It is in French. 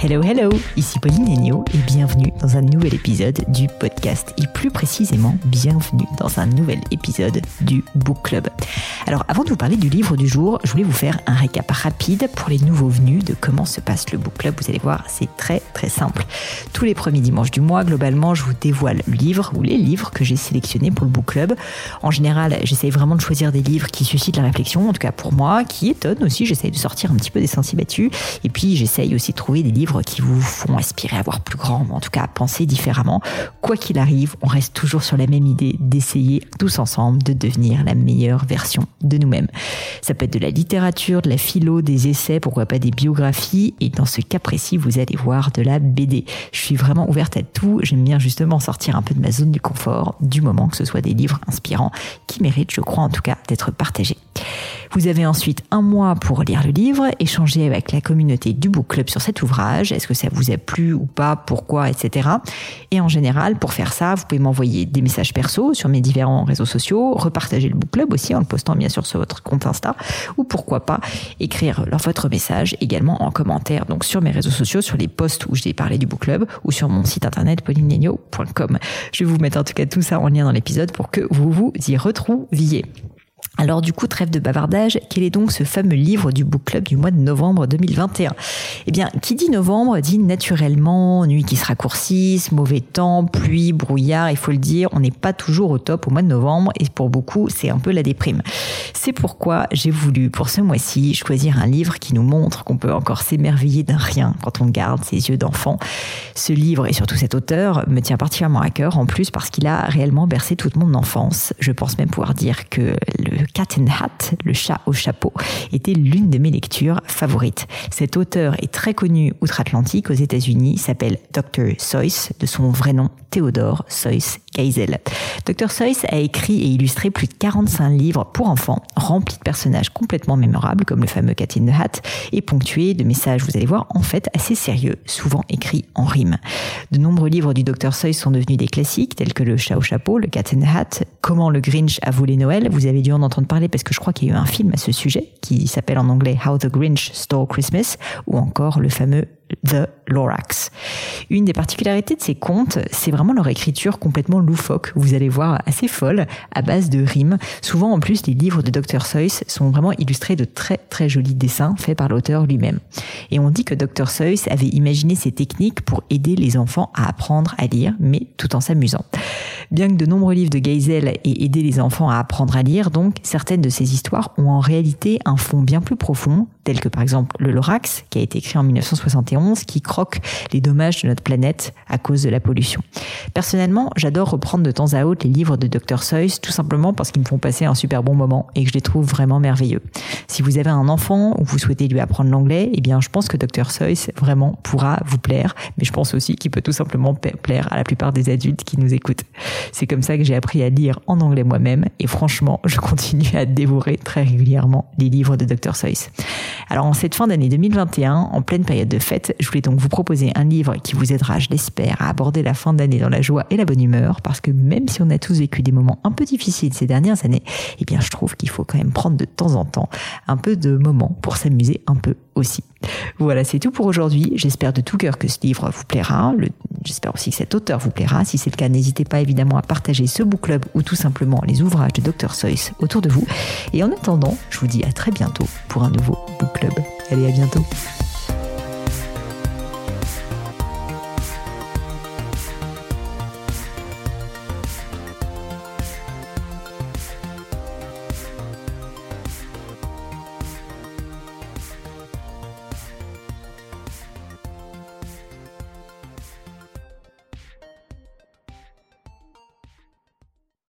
Hello, hello, ici Pauline Agneau et bienvenue dans un nouvel épisode du podcast et plus précisément bienvenue dans un nouvel épisode du Book Club. Alors avant de vous parler du livre du jour, je voulais vous faire un récap rapide pour les nouveaux venus de comment se passe le Book Club. Vous allez voir, c'est très très simple. Tous les premiers dimanches du mois, globalement, je vous dévoile le livre ou les livres que j'ai sélectionnés pour le Book Club. En général, j'essaye vraiment de choisir des livres qui suscitent la réflexion, en tout cas pour moi, qui étonnent aussi. J'essaye de sortir un petit peu des sentiers battus et puis j'essaye aussi de trouver des livres qui vous font aspirer à voir plus grand, en tout cas à penser différemment. Quoi qu'il arrive, on reste toujours sur la même idée d'essayer tous ensemble de devenir la meilleure version de nous-mêmes. Ça peut être de la littérature, de la philo, des essais, pourquoi pas des biographies, et dans ce cas précis, vous allez voir de la BD. Je suis vraiment ouverte à tout, j'aime bien justement sortir un peu de ma zone du confort, du moment que ce soit des livres inspirants qui méritent, je crois en tout cas, d'être partagés. Vous avez ensuite un mois pour lire le livre, échanger avec la communauté du Book Club sur cet ouvrage, est-ce que ça vous a plu ou pas, pourquoi, etc. Et en général, pour faire ça, vous pouvez m'envoyer des messages perso sur mes différents réseaux sociaux, repartager le Book Club aussi en le postant bien sûr sur votre compte Insta, ou pourquoi pas écrire votre message également en commentaire, donc sur mes réseaux sociaux, sur les posts où j'ai parlé du Book Club, ou sur mon site internet paulinegno.com. Je vais vous mettre en tout cas tout ça en lien dans l'épisode pour que vous vous y retrouviez. Alors du coup, trêve de bavardage, quel est donc ce fameux livre du Book Club du mois de novembre 2021 Eh bien, qui dit novembre dit naturellement nuit qui se raccourcissent, mauvais temps, pluie, brouillard, il faut le dire, on n'est pas toujours au top au mois de novembre et pour beaucoup, c'est un peu la déprime. C'est pourquoi j'ai voulu pour ce mois-ci choisir un livre qui nous montre qu'on peut encore s'émerveiller d'un rien quand on garde ses yeux d'enfant. Ce livre et surtout cet auteur me tient particulièrement à cœur en plus parce qu'il a réellement bercé toute mon enfance. Je pense même pouvoir dire que le Cat in Hat, le chat au chapeau, était l'une de mes lectures favorites. Cet auteur est très connu outre-Atlantique aux États-Unis, s'appelle Dr. Seuss, de son vrai nom Théodore Seuss Geisel. Dr. Seuss a écrit et illustré plus de 45 livres pour enfants, remplis de personnages complètement mémorables, comme le fameux Cat in the Hat, et ponctués de messages, vous allez voir, en fait assez sérieux, souvent écrits en rime. De nombreux livres du Dr. Seuss sont devenus des classiques, tels que Le chat au chapeau, Le Cat the Hat, Comment le Grinch a volé Noël. Vous avez dû en entendre parler parce que je crois qu'il y a eu un film à ce sujet qui s'appelle en anglais How the Grinch Stole Christmas ou encore le fameux The Lorax. Une des particularités de ces contes, c'est vraiment leur écriture complètement loufoque, vous allez voir, assez folle, à base de rimes. Souvent, en plus, les livres de Dr. Seuss sont vraiment illustrés de très très jolis dessins faits par l'auteur lui-même. Et on dit que Dr. Seuss avait imaginé ces techniques pour aider les enfants à apprendre à lire, mais tout en s'amusant. Bien que de nombreux livres de Geisel aient aidé les enfants à apprendre à lire, donc certaines de ces histoires ont en réalité un fond bien plus profond, tel que par exemple le Lorax, qui a été écrit en 1971, qui croque les dommages de notre planète à cause de la pollution. Personnellement, j'adore reprendre de temps à autre les livres de Dr. Seuss, tout simplement parce qu'ils me font passer un super bon moment et que je les trouve vraiment merveilleux. Si vous avez un enfant ou vous souhaitez lui apprendre l'anglais, eh bien, je pense que Dr. Seuss vraiment pourra vous plaire, mais je pense aussi qu'il peut tout simplement plaire à la plupart des adultes qui nous écoutent. C'est comme ça que j'ai appris à lire en anglais moi-même et franchement, je continue à dévorer très régulièrement les livres de Dr. Seuss. Alors, en cette fin d'année 2021, en pleine période de fête, je voulais donc vous proposer un livre qui vous aidera, je l'espère, à aborder la fin d'année dans la joie et la bonne humeur, parce que même si on a tous vécu des moments un peu difficiles ces dernières années, eh bien, je trouve qu'il faut quand même prendre de temps en temps un peu de moments pour s'amuser un peu aussi. Voilà, c'est tout pour aujourd'hui. J'espère de tout cœur que ce livre vous plaira. J'espère aussi que cet auteur vous plaira. Si c'est le cas, n'hésitez pas évidemment à partager ce book club ou tout simplement les ouvrages de Dr. Seuss autour de vous. Et en attendant, je vous dis à très bientôt pour un nouveau book club. Allez, à bientôt.